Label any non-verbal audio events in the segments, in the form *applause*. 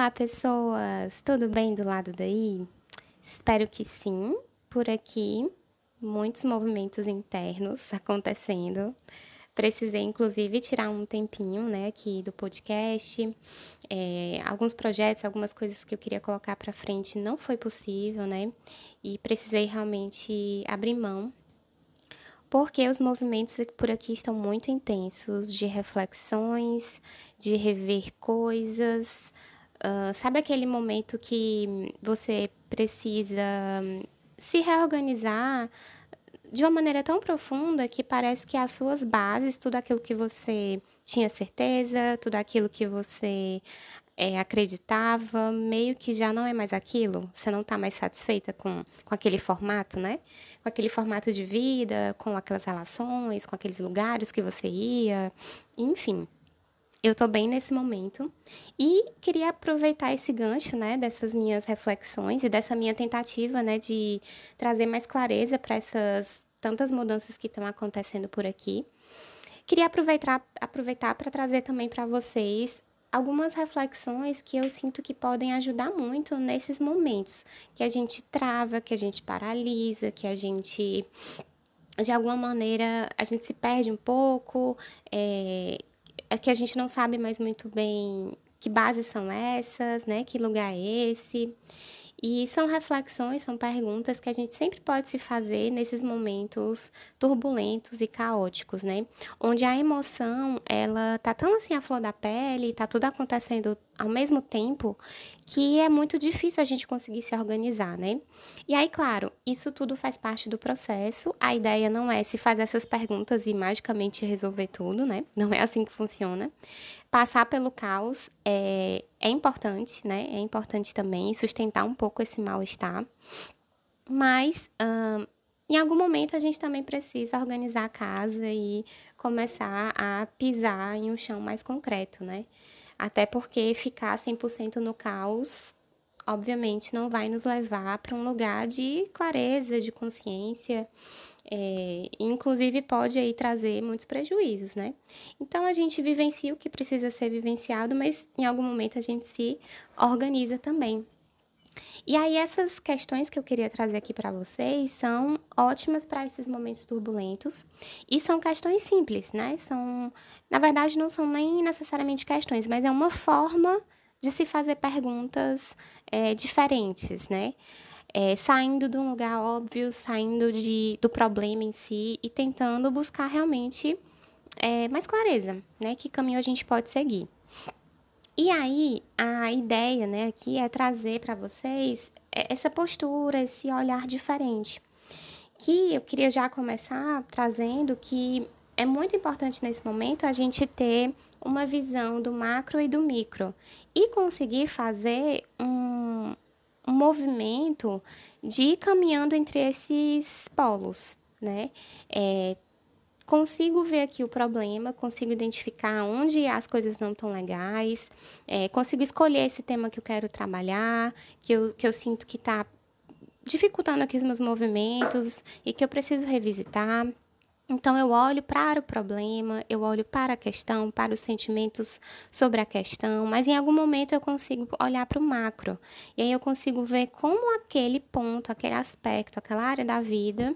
Olá, pessoas! Tudo bem do lado daí? Espero que sim. Por aqui, muitos movimentos internos *laughs* acontecendo. Precisei, inclusive, tirar um tempinho, né, aqui do podcast. É, alguns projetos, algumas coisas que eu queria colocar para frente não foi possível, né? E precisei realmente abrir mão porque os movimentos por aqui estão muito intensos de reflexões, de rever coisas. Uh, sabe aquele momento que você precisa se reorganizar de uma maneira tão profunda que parece que as suas bases, tudo aquilo que você tinha certeza, tudo aquilo que você é, acreditava, meio que já não é mais aquilo, você não está mais satisfeita com, com aquele formato, né? Com aquele formato de vida, com aquelas relações, com aqueles lugares que você ia, enfim. Eu estou bem nesse momento e queria aproveitar esse gancho, né, dessas minhas reflexões e dessa minha tentativa, né, de trazer mais clareza para essas tantas mudanças que estão acontecendo por aqui. Queria aproveitar aproveitar para trazer também para vocês algumas reflexões que eu sinto que podem ajudar muito nesses momentos que a gente trava, que a gente paralisa, que a gente de alguma maneira a gente se perde um pouco, é, é que a gente não sabe mais muito bem que bases são essas, né? Que lugar é esse? E são reflexões, são perguntas que a gente sempre pode se fazer nesses momentos turbulentos e caóticos, né? Onde a emoção, ela tá tão assim à flor da pele, tá tudo acontecendo ao mesmo tempo, que é muito difícil a gente conseguir se organizar, né? E aí, claro, isso tudo faz parte do processo. A ideia não é se fazer essas perguntas e magicamente resolver tudo, né? Não é assim que funciona. Passar pelo caos é, é importante, né? É importante também sustentar um pouco esse mal-estar. Mas, hum, em algum momento, a gente também precisa organizar a casa e começar a pisar em um chão mais concreto, né? Até porque ficar 100% no caos, obviamente, não vai nos levar para um lugar de clareza, de consciência é, inclusive pode aí trazer muitos prejuízos, né? Então a gente vivencia o que precisa ser vivenciado, mas em algum momento a gente se organiza também. E aí essas questões que eu queria trazer aqui para vocês são ótimas para esses momentos turbulentos e são questões simples, né? São, na verdade, não são nem necessariamente questões, mas é uma forma de se fazer perguntas é, diferentes, né? é, saindo de um lugar óbvio, saindo de, do problema em si e tentando buscar realmente é, mais clareza, né? Que caminho a gente pode seguir. E aí, a ideia, né, aqui é trazer para vocês essa postura, esse olhar diferente. Que eu queria já começar trazendo que é muito importante nesse momento a gente ter uma visão do macro e do micro e conseguir fazer um, um movimento de ir caminhando entre esses polos, né? É, consigo ver aqui o problema, consigo identificar onde as coisas não estão legais, é, consigo escolher esse tema que eu quero trabalhar, que eu, que eu sinto que está dificultando aqui os meus movimentos e que eu preciso revisitar. Então, eu olho para o problema, eu olho para a questão, para os sentimentos sobre a questão, mas em algum momento eu consigo olhar para o macro. E aí eu consigo ver como aquele ponto, aquele aspecto, aquela área da vida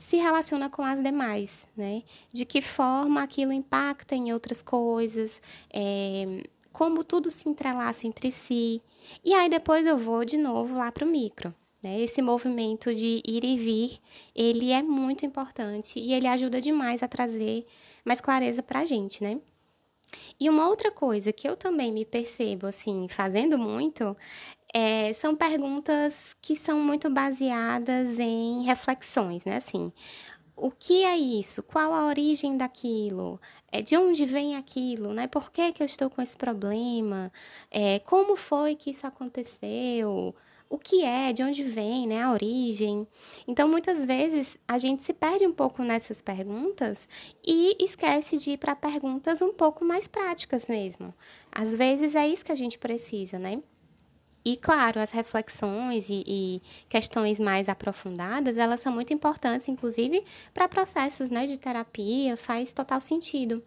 se relaciona com as demais, né? De que forma aquilo impacta em outras coisas, é, como tudo se entrelaça entre si. E aí depois eu vou de novo lá para o micro. Né? Esse movimento de ir e vir, ele é muito importante e ele ajuda demais a trazer mais clareza para a gente, né? E uma outra coisa que eu também me percebo, assim, fazendo muito, é, são perguntas que são muito baseadas em reflexões, né? Assim, o que é isso? Qual a origem daquilo? É, de onde vem aquilo? Né? Por que, que eu estou com esse problema? É, como foi que isso aconteceu? o que é, de onde vem, né, a origem. Então, muitas vezes a gente se perde um pouco nessas perguntas e esquece de ir para perguntas um pouco mais práticas mesmo. Às vezes é isso que a gente precisa, né? E, claro, as reflexões e, e, questões mais aprofundadas, elas são muito importantes, inclusive, para processos né, de terapia, faz total sentido.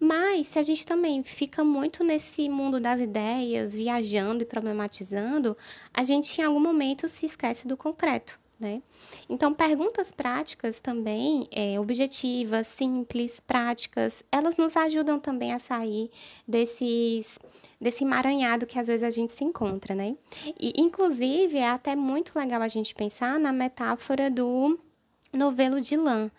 Mas, se a gente também fica muito nesse mundo das ideias, viajando e problematizando, a gente, em algum momento, se esquece do concreto. Né? Então, perguntas práticas também, é, objetivas, simples, práticas, elas nos ajudam também a sair desses, desse emaranhado que às vezes a gente se encontra, né? E, inclusive, é até muito legal a gente pensar na metáfora do novelo de lã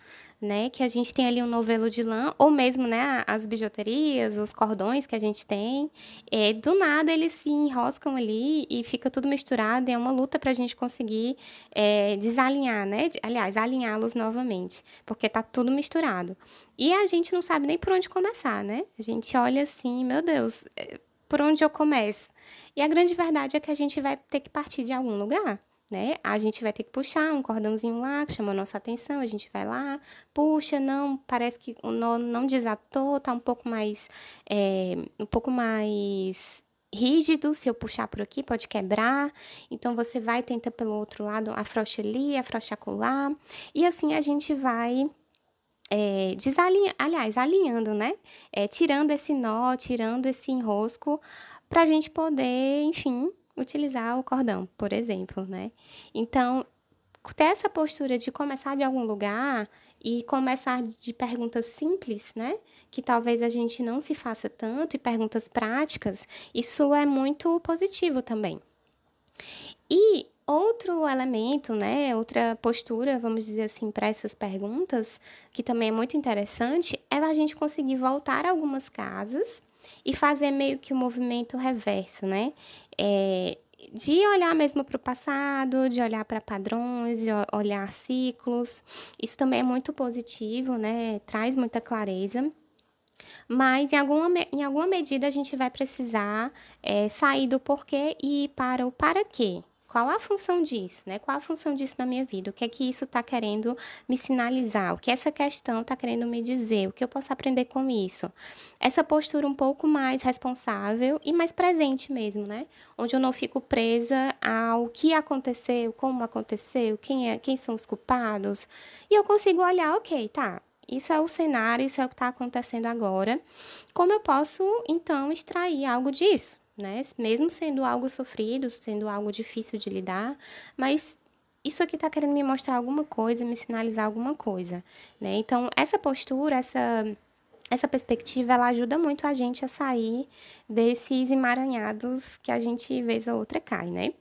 né? Que a gente tem ali um novelo de lã, ou mesmo, né, as bijuterias, os cordões que a gente tem. É, do nada eles se enroscam ali e fica tudo misturado. E é uma luta para a gente conseguir é, desalinhar, né? Aliás, alinhá-los novamente, porque tá tudo misturado. E a gente não sabe nem por onde começar, né? A gente olha assim, meu Deus, é, por onde eu começo? E a grande verdade é que a gente vai ter que partir de algum lugar né? A gente vai ter que puxar um cordãozinho lá que chamou nossa atenção, a gente vai lá, puxa, não, parece que o nó não desatou, tá um pouco mais, é, um pouco mais rígido, se eu puxar por aqui pode quebrar, então você vai, tenta pelo outro lado, afrouxa ali, afrouxa colar, e assim a gente vai é, desalinha, aliás, alinhando, né? É, tirando esse nó, tirando esse enrosco, para a gente poder, enfim, utilizar o cordão, por exemplo, né? Então, ter essa postura de começar de algum lugar e começar de perguntas simples, né? Que talvez a gente não se faça tanto e perguntas práticas, isso é muito positivo também. E outro elemento, né, outra postura, vamos dizer assim, para essas perguntas, que também é muito interessante, é a gente conseguir voltar a algumas casas e fazer meio que o um movimento reverso, né? É, de olhar mesmo para o passado, de olhar para padrões, de olhar ciclos. Isso também é muito positivo, né? Traz muita clareza. Mas em alguma, em alguma medida a gente vai precisar é, sair do porquê e ir para o para quê. Qual a função disso, né? Qual a função disso na minha vida? O que é que isso está querendo me sinalizar? O que essa questão está querendo me dizer? O que eu posso aprender com isso? Essa postura um pouco mais responsável e mais presente mesmo, né? Onde eu não fico presa ao que aconteceu, como aconteceu, quem, é, quem são os culpados. E eu consigo olhar, ok, tá, isso é o cenário, isso é o que está acontecendo agora. Como eu posso, então, extrair algo disso? Né? Mesmo sendo algo sofrido, sendo algo difícil de lidar, mas isso aqui está querendo me mostrar alguma coisa, me sinalizar alguma coisa, né? Então, essa postura, essa essa perspectiva, ela ajuda muito a gente a sair desses emaranhados que a gente, vez ou outra, cai, né?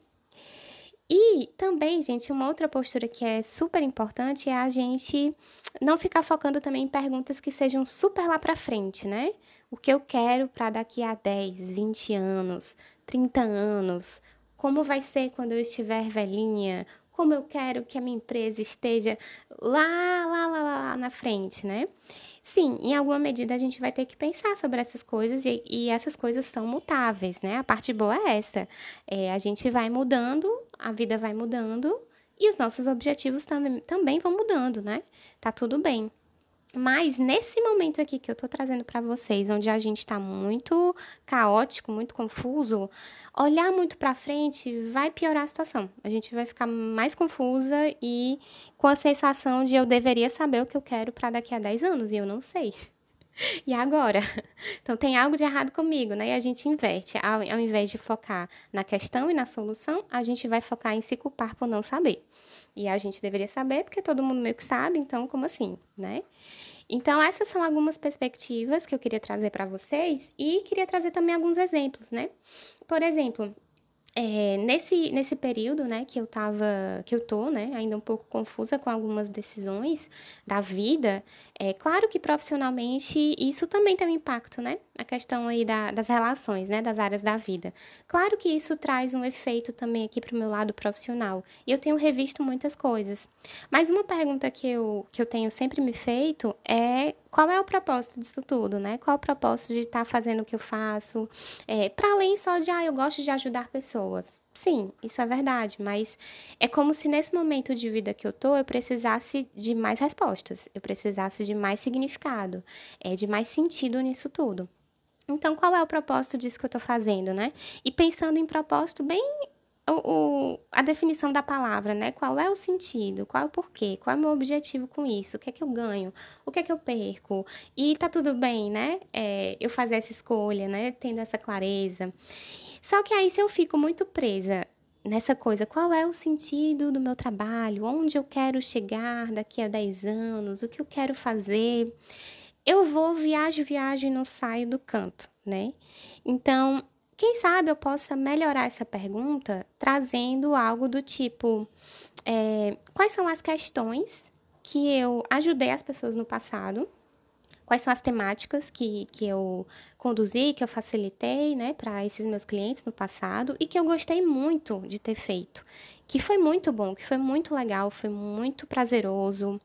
E também, gente, uma outra postura que é super importante é a gente não ficar focando também em perguntas que sejam super lá para frente, né? O que eu quero para daqui a 10, 20 anos, 30 anos, como vai ser quando eu estiver velhinha, como eu quero que a minha empresa esteja lá, lá, lá, lá na frente, né? Sim, em alguma medida a gente vai ter que pensar sobre essas coisas e, e essas coisas são mutáveis, né? A parte boa é essa. É, a gente vai mudando, a vida vai mudando e os nossos objetivos também, também vão mudando, né? Tá tudo bem. Mas nesse momento aqui que eu tô trazendo para vocês, onde a gente tá muito caótico, muito confuso, olhar muito para frente vai piorar a situação. A gente vai ficar mais confusa e com a sensação de eu deveria saber o que eu quero para daqui a 10 anos e eu não sei. E agora? *laughs* Então tem algo de errado comigo, né? E a gente inverte. Ao, ao invés de focar na questão e na solução, a gente vai focar em se culpar por não saber. E a gente deveria saber, porque todo mundo meio que sabe, então como assim, né? Então, essas são algumas perspectivas que eu queria trazer para vocês e queria trazer também alguns exemplos, né? Por exemplo, é, nesse, nesse período, né, que eu tava, que eu tô, né, ainda um pouco confusa com algumas decisões da vida, é claro que profissionalmente isso também tem um impacto, né, a questão aí da, das relações, né, das áreas da vida. Claro que isso traz um efeito também aqui para o meu lado profissional, e eu tenho revisto muitas coisas. Mas uma pergunta que eu, que eu tenho sempre me feito é qual é o propósito disso tudo, né? Qual é o propósito de estar tá fazendo o que eu faço? É, para além só de, ah, eu gosto de ajudar pessoas. Sim, isso é verdade, mas é como se nesse momento de vida que eu tô, eu precisasse de mais respostas, eu precisasse de mais significado, é, de mais sentido nisso tudo. Então, qual é o propósito disso que eu tô fazendo, né? E pensando em propósito bem o, o, a definição da palavra, né? Qual é o sentido? Qual é o porquê? Qual é o meu objetivo com isso? O que é que eu ganho? O que é que eu perco? E tá tudo bem, né? É, eu fazer essa escolha, né? Tendo essa clareza. Só que aí, se eu fico muito presa nessa coisa, qual é o sentido do meu trabalho? Onde eu quero chegar daqui a 10 anos? O que eu quero fazer? Eu vou, viajo, viajo e não saio do canto, né? Então, quem sabe eu possa melhorar essa pergunta trazendo algo do tipo: é, quais são as questões que eu ajudei as pessoas no passado quais são as temáticas que, que eu conduzi, que eu facilitei, né, para esses meus clientes no passado e que eu gostei muito de ter feito, que foi muito bom, que foi muito legal, foi muito prazeroso,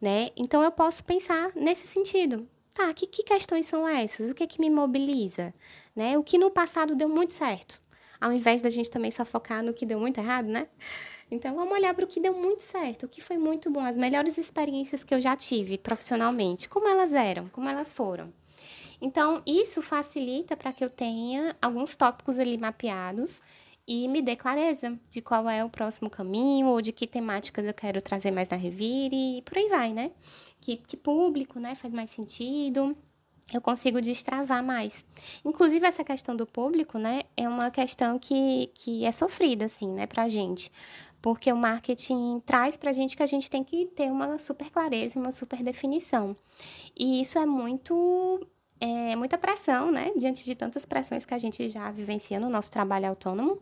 né? Então eu posso pensar nesse sentido. Tá, que, que questões são essas? O que é que me mobiliza? Né? O que no passado deu muito certo, ao invés da gente também só focar no que deu muito errado, né? Então, vamos olhar para o que deu muito certo, o que foi muito bom, as melhores experiências que eu já tive profissionalmente, como elas eram, como elas foram. Então, isso facilita para que eu tenha alguns tópicos ali mapeados e me dê clareza de qual é o próximo caminho ou de que temáticas eu quero trazer mais na Revire e por aí vai, né? Que, que público, né, faz mais sentido eu consigo destravar mais. Inclusive, essa questão do público, né, é uma questão que, que é sofrida, assim, né, pra gente porque o marketing traz para a gente que a gente tem que ter uma super clareza uma super definição. E isso é muito é muita pressão, né? Diante de tantas pressões que a gente já vivencia no nosso trabalho autônomo.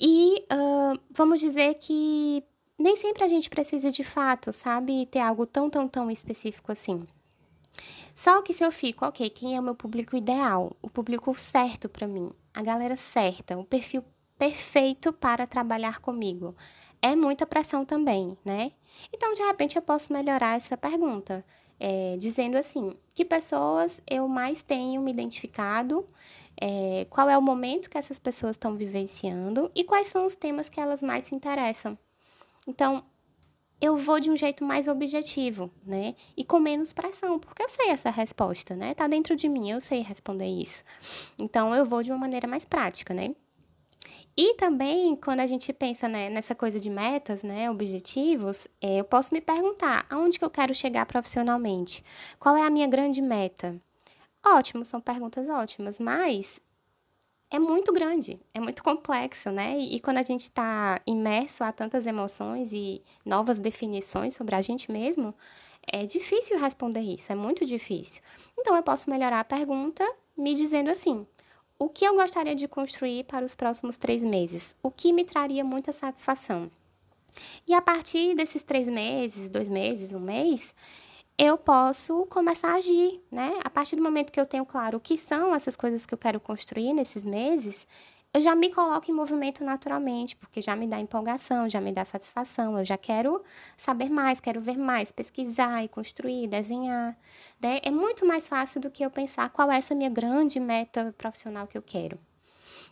E uh, vamos dizer que nem sempre a gente precisa de fato, sabe, ter algo tão, tão, tão específico assim. Só que se eu fico, ok, quem é o meu público ideal? O público certo para mim, a galera certa, o perfil perfeito para trabalhar comigo? É muita pressão também, né? Então, de repente, eu posso melhorar essa pergunta, é, dizendo assim: que pessoas eu mais tenho me identificado? É, qual é o momento que essas pessoas estão vivenciando e quais são os temas que elas mais se interessam? Então, eu vou de um jeito mais objetivo, né? E com menos pressão, porque eu sei essa resposta, né? Tá dentro de mim, eu sei responder isso. Então, eu vou de uma maneira mais prática, né? E também, quando a gente pensa né, nessa coisa de metas, né, objetivos, é, eu posso me perguntar aonde que eu quero chegar profissionalmente? Qual é a minha grande meta? Ótimo, são perguntas ótimas, mas é muito grande, é muito complexo, né? E, e quando a gente está imerso a tantas emoções e novas definições sobre a gente mesmo, é difícil responder isso, é muito difícil. Então, eu posso melhorar a pergunta me dizendo assim: o que eu gostaria de construir para os próximos três meses? O que me traria muita satisfação? E a partir desses três meses, dois meses, um mês, eu posso começar a agir, né? A partir do momento que eu tenho claro o que são essas coisas que eu quero construir nesses meses, eu já me coloco em movimento naturalmente, porque já me dá empolgação, já me dá satisfação, eu já quero saber mais, quero ver mais, pesquisar e construir, desenhar. Né? É muito mais fácil do que eu pensar qual é essa minha grande meta profissional que eu quero.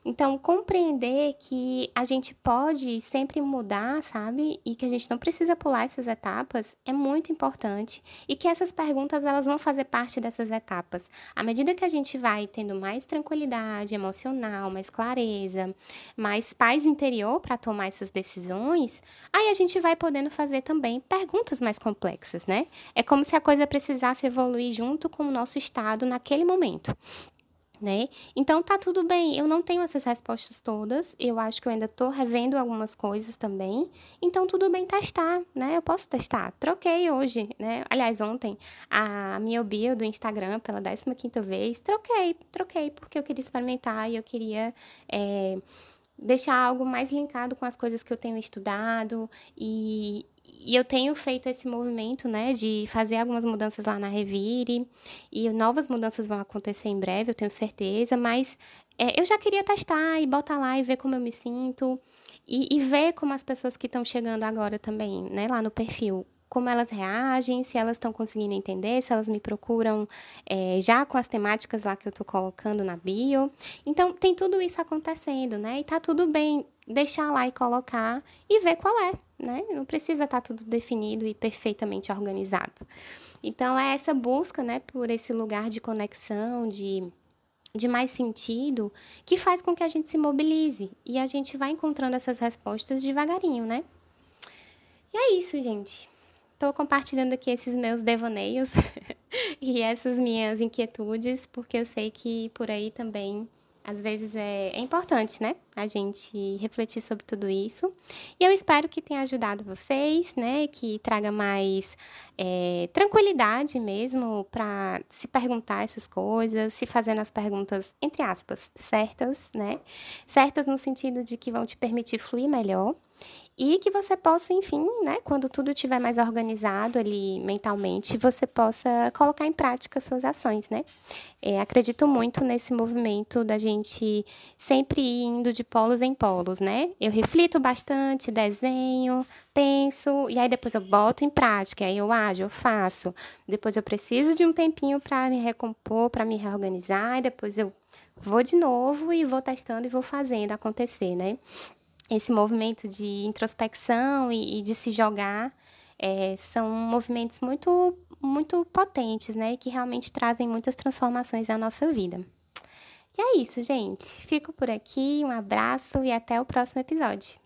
Então, compreender que a gente pode sempre mudar, sabe? E que a gente não precisa pular essas etapas é muito importante e que essas perguntas elas vão fazer parte dessas etapas. À medida que a gente vai tendo mais tranquilidade emocional, mais clareza, mais paz interior para tomar essas decisões, aí a gente vai podendo fazer também perguntas mais complexas, né? É como se a coisa precisasse evoluir junto com o nosso estado naquele momento né? Então tá tudo bem, eu não tenho essas respostas todas, eu acho que eu ainda tô revendo algumas coisas também, então tudo bem testar, né? Eu posso testar. Troquei hoje, né? Aliás, ontem, a minha bio do Instagram pela 15 vez, troquei, troquei, porque eu queria experimentar e eu queria. É, deixar algo mais linkado com as coisas que eu tenho estudado e, e eu tenho feito esse movimento, né, de fazer algumas mudanças lá na Revire e novas mudanças vão acontecer em breve, eu tenho certeza, mas é, eu já queria testar e botar lá e ver como eu me sinto e, e ver como as pessoas que estão chegando agora também, né, lá no perfil, como elas reagem, se elas estão conseguindo entender, se elas me procuram é, já com as temáticas lá que eu estou colocando na bio. Então, tem tudo isso acontecendo, né? E tá tudo bem deixar lá e colocar e ver qual é, né? Não precisa estar tá tudo definido e perfeitamente organizado. Então, é essa busca, né, por esse lugar de conexão, de de mais sentido, que faz com que a gente se mobilize e a gente vai encontrando essas respostas devagarinho, né? E é isso, gente. Estou compartilhando aqui esses meus devaneios *laughs* e essas minhas inquietudes, porque eu sei que por aí também às vezes é, é, importante, né? A gente refletir sobre tudo isso. E eu espero que tenha ajudado vocês, né? Que traga mais é, tranquilidade mesmo para se perguntar essas coisas, se fazendo as perguntas, entre aspas, certas, né? Certas no sentido de que vão te permitir fluir melhor e que você possa, enfim, né, quando tudo estiver mais organizado ali mentalmente, você possa colocar em prática suas ações, né? É, acredito muito nesse movimento da gente sempre indo de polos em polos, né? Eu reflito bastante, desenho, penso, e aí depois eu boto em prática, aí eu ajo, eu faço. Depois eu preciso de um tempinho para me recompor, para me reorganizar, e depois eu vou de novo e vou testando e vou fazendo acontecer, né? Esse movimento de introspecção e, e de se jogar é, são movimentos muito, muito potentes, né? Que realmente trazem muitas transformações na nossa vida. E é isso, gente. Fico por aqui, um abraço e até o próximo episódio.